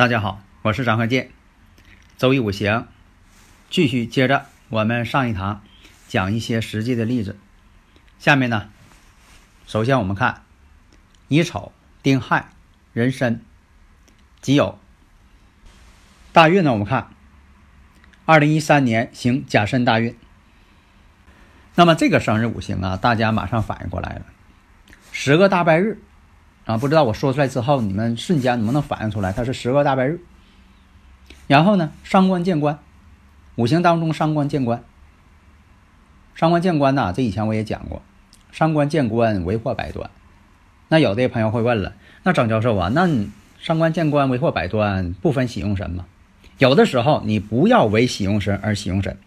大家好，我是张鹤建。周易五行，继续接着我们上一堂讲一些实际的例子。下面呢，首先我们看乙丑、丁亥、壬申、己酉。大运呢，我们看二零一三年行甲申大运。那么这个生日五行啊，大家马上反应过来了，十个大拜日。啊，不知道我说出来之后，你们瞬间能不能反应出来？它是十个大白日。然后呢，伤官见官，五行当中伤官见官。伤官见官呐，这以前我也讲过，伤官见官为祸百端。那有的朋友会问了，那张教授啊，那伤官见官为祸百端不分喜用神吗？有的时候你不要为喜用神而喜用神，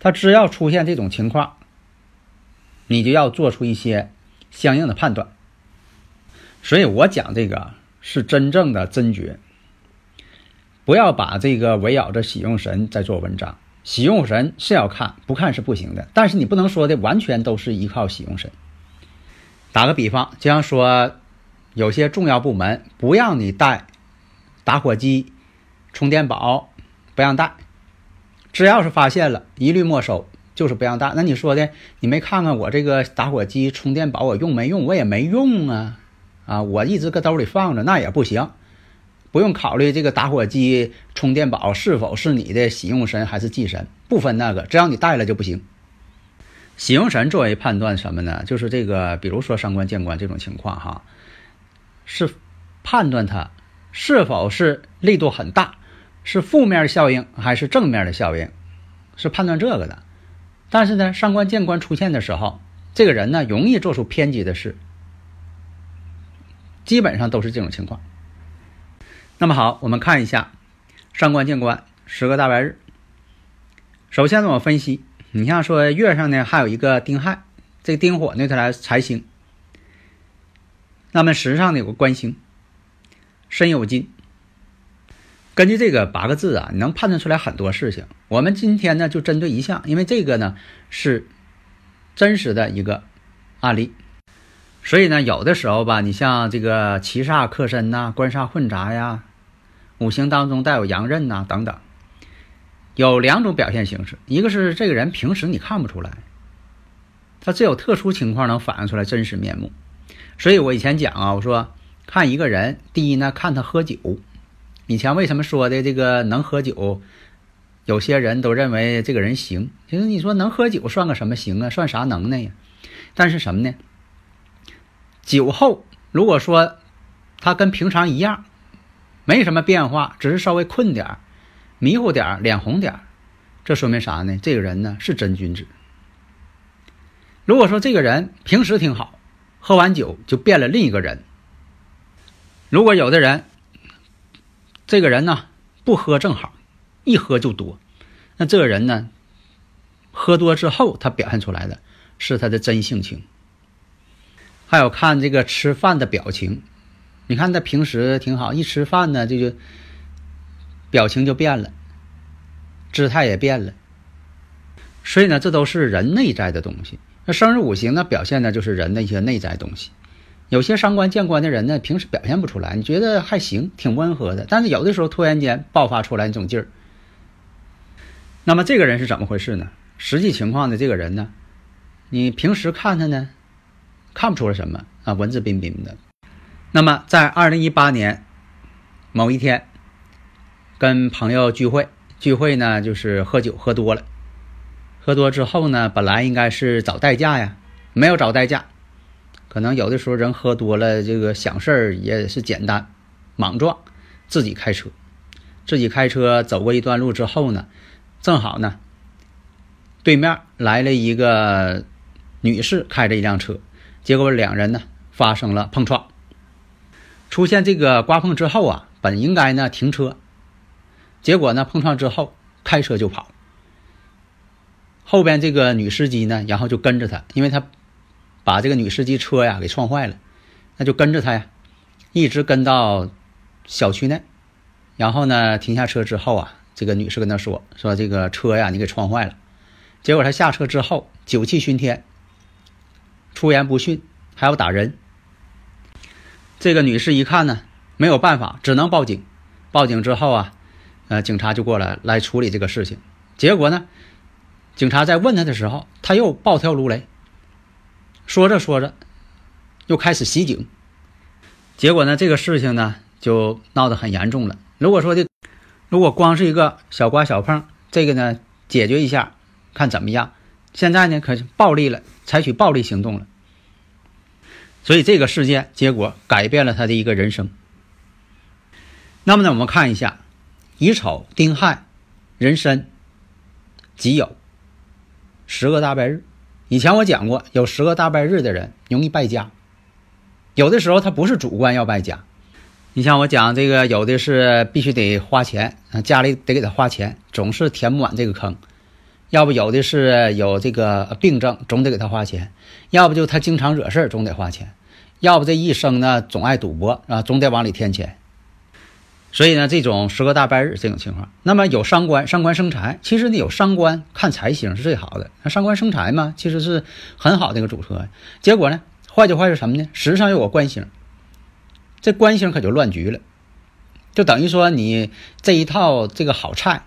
他只要出现这种情况，你就要做出一些相应的判断。所以我讲这个是真正的真诀，不要把这个围绕着喜用神在做文章。喜用神是要看，不看是不行的。但是你不能说的完全都是依靠喜用神。打个比方，就像说有些重要部门不让你带打火机、充电宝，不让带，只要是发现了，一律没收，就是不让带。那你说的，你没看看我这个打火机、充电宝我用没用？我也没用啊。啊，我一直搁兜里放着，那也不行。不用考虑这个打火机、充电宝是否是你的喜用神还是忌神，不分那个，只要你带了就不行。喜用神作为判断什么呢？就是这个，比如说伤官见官这种情况哈，是判断它是否是力度很大，是负面效应还是正面的效应，是判断这个的。但是呢，伤官见官出现的时候，这个人呢容易做出偏激的事。基本上都是这种情况。那么好，我们看一下上官见官十个大白日。首先呢，我分析，你像说月上呢还有一个丁亥，这个丁火呢它来财星。那么时上呢有个官星，申酉金。根据这个八个字啊，你能判断出来很多事情。我们今天呢就针对一项，因为这个呢是真实的一个案例。所以呢，有的时候吧，你像这个七煞克身呐，官煞混杂呀，五行当中带有阳刃呐等等，有两种表现形式。一个是这个人平时你看不出来，他只有特殊情况能反映出来真实面目。所以我以前讲啊，我说看一个人，第一呢，看他喝酒。以前为什么说的这个能喝酒，有些人都认为这个人行。其实你说能喝酒算个什么行啊？算啥能耐呀？但是什么呢？酒后如果说他跟平常一样，没什么变化，只是稍微困点迷糊点脸红点这说明啥呢？这个人呢是真君子。如果说这个人平时挺好，喝完酒就变了另一个人。如果有的人，这个人呢不喝正好，一喝就多，那这个人呢喝多之后他表现出来的是他的真性情。还有看这个吃饭的表情，你看他平时挺好，一吃饭呢，这就表情就变了，姿态也变了。所以呢，这都是人内在的东西。那生日五行呢，表现的就是人的一些内在东西。有些伤官见官的人呢，平时表现不出来，你觉得还行，挺温和的。但是有的时候突然间爆发出来那种劲儿。那么这个人是怎么回事呢？实际情况呢，这个人呢，你平时看他呢？看不出来什么啊，文质彬彬的。那么在二零一八年某一天，跟朋友聚会，聚会呢就是喝酒喝多了，喝多之后呢，本来应该是找代驾呀，没有找代驾。可能有的时候人喝多了，这个想事儿也是简单，莽撞，自己开车，自己开车走过一段路之后呢，正好呢，对面来了一个女士，开着一辆车，结果两人呢发生了碰撞。出现这个刮碰之后啊，本应该呢停车，结果呢碰撞之后开车就跑。后边这个女司机呢，然后就跟着他，因为他把这个女司机车呀给撞坏了，那就跟着他呀，一直跟到小区内，然后呢停下车之后啊，这个女士跟他说说这个车呀你给撞坏了，结果他下车之后酒气熏天，出言不逊，还要打人。这个女士一看呢没有办法，只能报警。报警之后啊，呃警察就过来来处理这个事情。结果呢？警察在问他的时候，他又暴跳如雷。说着说着，又开始袭警。结果呢，这个事情呢就闹得很严重了。如果说的，如果光是一个小刮小碰，这个呢解决一下，看怎么样。现在呢可是暴力了，采取暴力行动了。所以这个事件结果改变了他的一个人生。那么呢，我们看一下乙丑、丁亥、壬申、己酉。十个大败日，以前我讲过，有十个大败日的人容易败家。有的时候他不是主观要败家，你像我讲这个，有的是必须得花钱，家里得给他花钱，总是填不满这个坑；要不有的是有这个病症，总得给他花钱；要不就他经常惹事总得花钱；要不这一生呢总爱赌博啊，总得往里添钱。所以呢，这种十个大败日这种情况，那么有伤官，伤官生财。其实呢，有伤官看财星是最好的。那伤官生财嘛，其实是很好的一个组合。结果呢，坏就坏在什么呢？时上有个官星，这官星可就乱局了，就等于说你这一套这个好菜，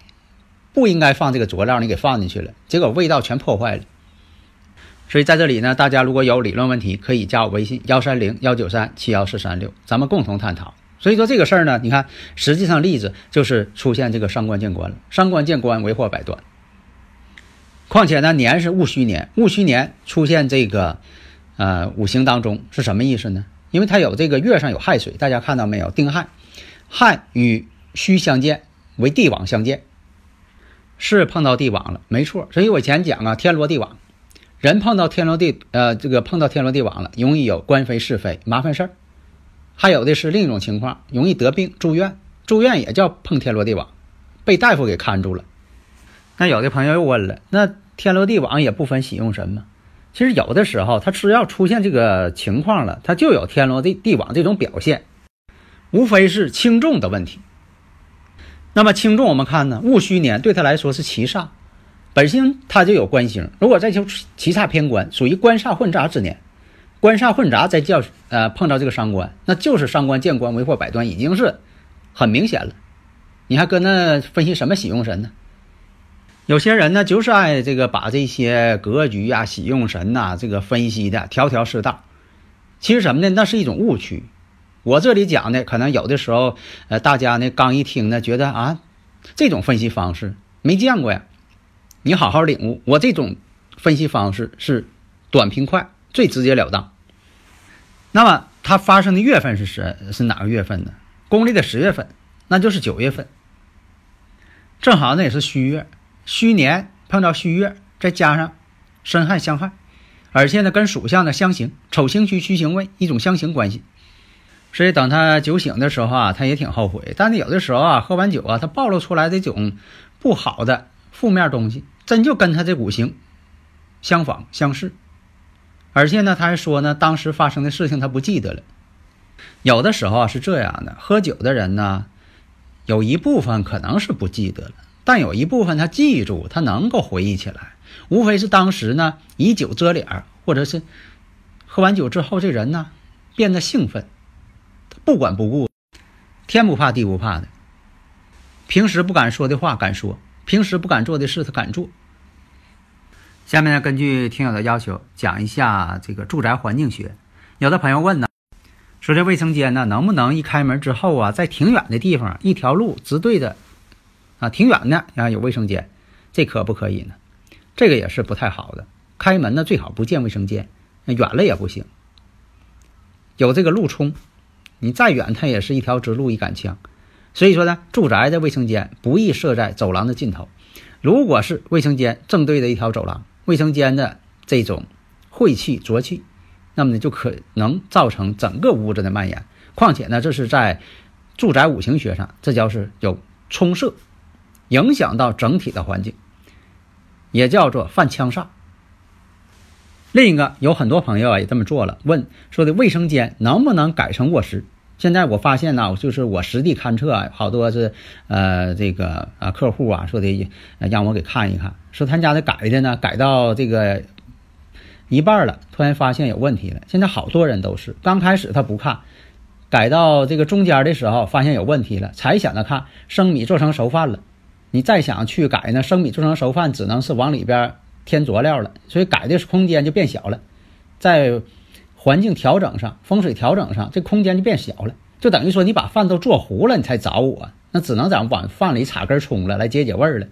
不应该放这个佐料，你给放进去了，结果味道全破坏了。所以在这里呢，大家如果有理论问题，可以加我微信幺三零幺九三七幺四三六，咱们共同探讨。所以说这个事儿呢，你看，实际上例子就是出现这个伤官见官了，伤官见官为祸百端。况且呢，年是戊戌年，戊戌年出现这个，呃，五行当中是什么意思呢？因为它有这个月上有亥水，大家看到没有？丁亥，亥与戌相见为地网相见，是碰到地网了，没错。所以我以前讲啊，天罗地网，人碰到天罗地，呃，这个碰到天罗地网了，容易有官非是非麻烦事儿。还有的是另一种情况，容易得病住院，住院也叫碰天罗地网，被大夫给看住了。那有的朋友又问了，那天罗地网也不分喜用神吗？其实有的时候，它只要出现这个情况了，它就有天罗地地网这种表现，无非是轻重的问题。那么轻重我们看呢，戊戌年对他来说是七煞，本身它就有官星，如果再求七煞偏官，属于官煞混杂之年。官煞混杂，再叫呃碰到这个伤官，那就是伤官见官为祸百端，已经是很明显了。你还搁那分析什么喜用神呢？有些人呢就是爱这个把这些格局啊、喜用神呐这个分析的条条是道。其实什么呢？那是一种误区。我这里讲的可能有的时候，呃，大家呢刚一听呢，觉得啊这种分析方式没见过呀。你好好领悟，我这种分析方式是短平快，最直截了当。那么它发生的月份是什是哪个月份呢？公历的十月份，那就是九月份。正好那也是戌月，戌年碰到戌月，再加上申亥相害，而且呢跟属相的相刑，丑刑戌戌刑未，一种相刑关系。所以等他酒醒的时候啊，他也挺后悔。但是有的时候啊，喝完酒啊，他暴露出来这种不好的负面东西，真就跟他这五行相仿相似。而且呢，他还说呢，当时发生的事情他不记得了。有的时候啊是这样的，喝酒的人呢，有一部分可能是不记得了，但有一部分他记住，他能够回忆起来。无非是当时呢以酒遮脸，或者是喝完酒之后这人呢变得兴奋，不管不顾，天不怕地不怕的。平时不敢说的话敢说，平时不敢做的事他敢做。下面呢，根据听友的要求，讲一下这个住宅环境学。有的朋友问呢，说这卫生间呢，能不能一开门之后啊，在挺远的地方，一条路直对着，啊，挺远的啊有卫生间，这可不可以呢？这个也是不太好的。开门呢，最好不见卫生间，远了也不行。有这个路冲，你再远，它也是一条直路一杆枪。所以说呢，住宅的卫生间不宜设在走廊的尽头。如果是卫生间正对着一条走廊，卫生间的这种晦气浊气，那么呢就可能造成整个屋子的蔓延。况且呢，这是在住宅五行学上，这叫是有冲射，影响到整体的环境，也叫做犯枪煞。另一个有很多朋友啊也这么做了，问说的卫生间能不能改成卧室？现在我发现呢，就是我实地勘测啊，好多是呃这个啊客户啊说的让我给看一看，说他家的改的呢改到这个一半了，突然发现有问题了。现在好多人都是刚开始他不看，改到这个中间的时候发现有问题了，才想着看生米做成熟饭了。你再想去改呢，生米做成熟饭只能是往里边。添佐料了，所以改的是空间就变小了，在环境调整上、风水调整上，这空间就变小了，就等于说你把饭都做糊了，你才找我，那只能咱往饭里插根葱了，来解解味儿了。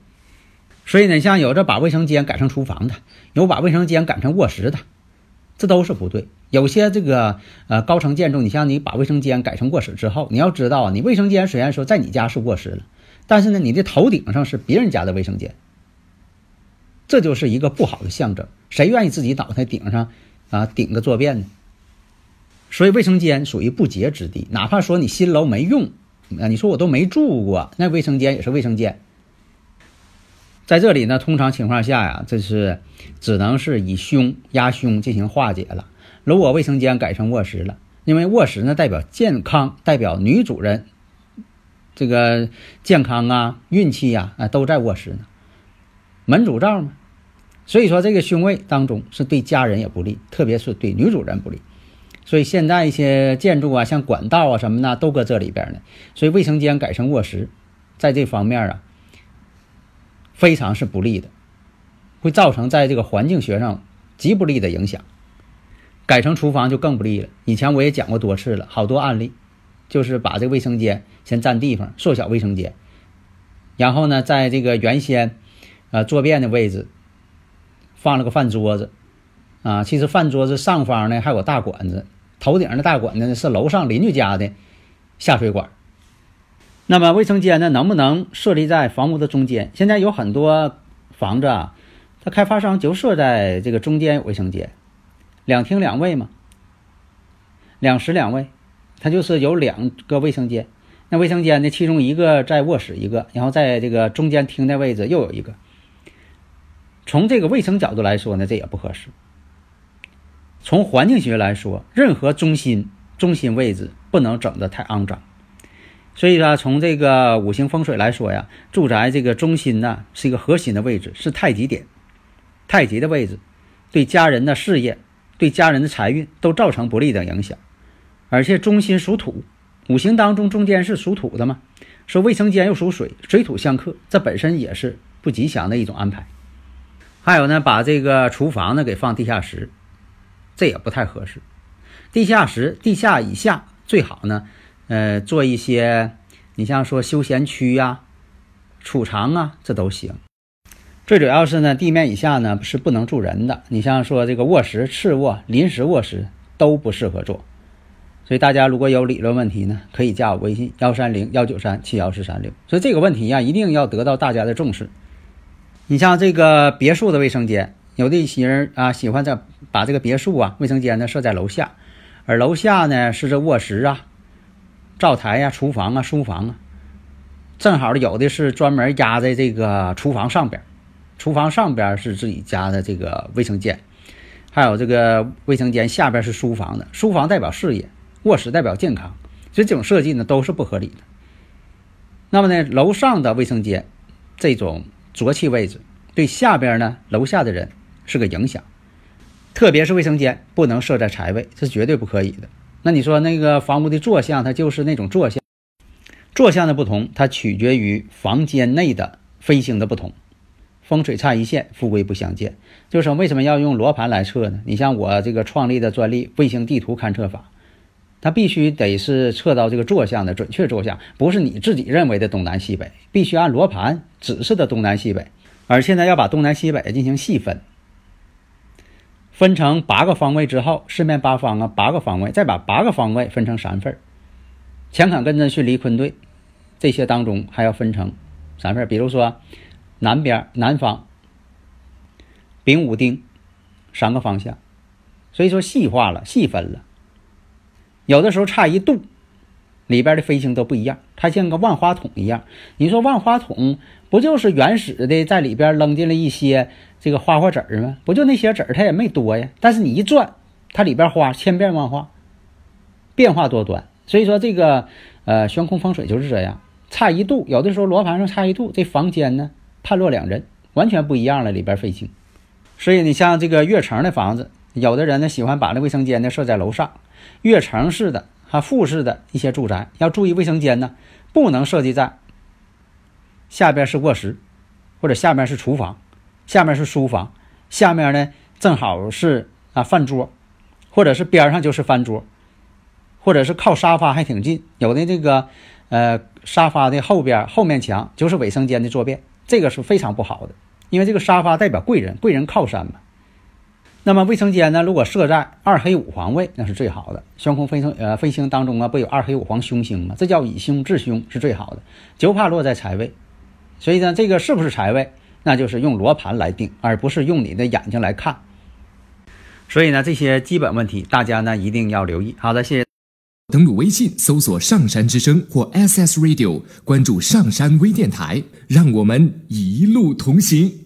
所以呢，像有这把卫生间改成厨房的，有把卫生间改成卧室的，这都是不对。有些这个呃高层建筑，你像你把卫生间改成卧室之后，你要知道啊，你卫生间虽然说在你家是卧室了，但是呢，你的头顶上是别人家的卫生间。这就是一个不好的象征，谁愿意自己脑袋顶上啊顶个坐便呢？所以卫生间属于不洁之地，哪怕说你新楼没用啊，你说我都没住过，那卫生间也是卫生间。在这里呢，通常情况下呀，这是只能是以凶压凶进行化解了。如果卫生间改成卧室了，因为卧室呢代表健康，代表女主人这个健康啊、运气呀啊都在卧室呢。门主罩嘛，所以说这个凶位当中是对家人也不利，特别是对女主人不利。所以现在一些建筑啊，像管道啊什么的都搁这里边呢。所以卫生间改成卧室，在这方面啊，非常是不利的，会造成在这个环境学上极不利的影响。改成厨房就更不利了。以前我也讲过多次了，好多案例，就是把这个卫生间先占地方，缩小卫生间，然后呢，在这个原先。啊，坐便的位置放了个饭桌子，啊，其实饭桌子上方呢还有大管子，头顶上的大管子呢是楼上邻居家的下水管。那么卫生间呢能不能设立在房屋的中间？现在有很多房子啊，它开发商就设在这个中间有卫生间，两厅两卫嘛，两室两卫，它就是有两个卫生间。那卫生间呢，其中一个在卧室一个，然后在这个中间厅的位置又有一个。从这个卫生角度来说呢，这也不合适。从环境学来说，任何中心中心位置不能整得太肮脏。所以说，从这个五行风水来说呀，住宅这个中心呢是一个核心的位置，是太极点，太极的位置，对家人的事业、对家人的财运都造成不利的影响。而且中心属土，五行当中中间是属土的嘛，说卫生间又属水，水土相克，这本身也是不吉祥的一种安排。还有呢，把这个厨房呢给放地下室，这也不太合适。地下室、地下以下最好呢，呃，做一些，你像说休闲区呀、储藏啊，这都行。最主要是呢，地面以下呢是不能住人的。你像说这个卧室、次卧、临时卧室都不适合做。所以大家如果有理论问题呢，可以加我微信幺三零幺九三七幺四三六。所以这个问题呀，一定要得到大家的重视。你像这个别墅的卫生间，有的一些人啊喜欢在把这个别墅啊卫生间呢设在楼下，而楼下呢是这卧室啊、灶台呀、厨房啊、书房啊，正好有的是专门压在这个厨房上边，厨房上边是自己家的这个卫生间，还有这个卫生间下边是书房的，书房代表事业，卧室代表健康，所以这种设计呢都是不合理的。那么呢，楼上的卫生间这种。浊气位置对下边呢楼下的人是个影响，特别是卫生间不能设在财位，是绝对不可以的。那你说那个房屋的坐向，它就是那种坐向，坐向的不同，它取决于房间内的飞星的不同。风水差一线，富贵不相见。就是为什么要用罗盘来测呢？你像我这个创立的专利卫星地图勘测法。它必须得是测到这个坐向的准确坐向，不是你自己认为的东南西北，必须按罗盘指示的东南西北。而现在要把东南西北进行细分，分成八个方位之后，四面八方啊，八个方位，再把八个方位分成三份乾坎艮震巽离坤兑，这些当中还要分成三份比如说南边南方丙午丁三个方向，所以说细化了，细分了。有的时候差一度，里边的飞星都不一样，它像个万花筒一样。你说万花筒不就是原始的在里边扔进了一些这个花花籽儿吗？不就那些籽儿，它也没多呀。但是你一转，它里边花千变万化，变化多端。所以说这个呃悬空风水就是这样，差一度，有的时候罗盘上差一度，这房间呢判若两人，完全不一样了，里边飞星。所以你像这个跃层的房子，有的人呢喜欢把那卫生间呢设在楼上，跃层式的、哈复式的一些住宅，要注意卫生间呢不能设计在下边是卧室，或者下面是厨房，下面是书房，下面呢正好是啊饭桌，或者是边上就是饭桌。或者是靠沙发还挺近，有的这个，呃，沙发的后边后面墙就是卫生间的坐便，这个是非常不好的，因为这个沙发代表贵人，贵人靠山嘛。那么卫生间呢，如果设在二黑五黄位，那是最好的。悬空飞星呃飞星当中啊，不有二黑五黄凶星吗？这叫以凶制凶，是最好的，就怕落在财位。所以呢，这个是不是财位，那就是用罗盘来定，而不是用你的眼睛来看。所以呢，这些基本问题大家呢一定要留意。好的，谢谢。登录微信，搜索“上山之声”或 SS Radio，关注上山微电台，让我们一路同行。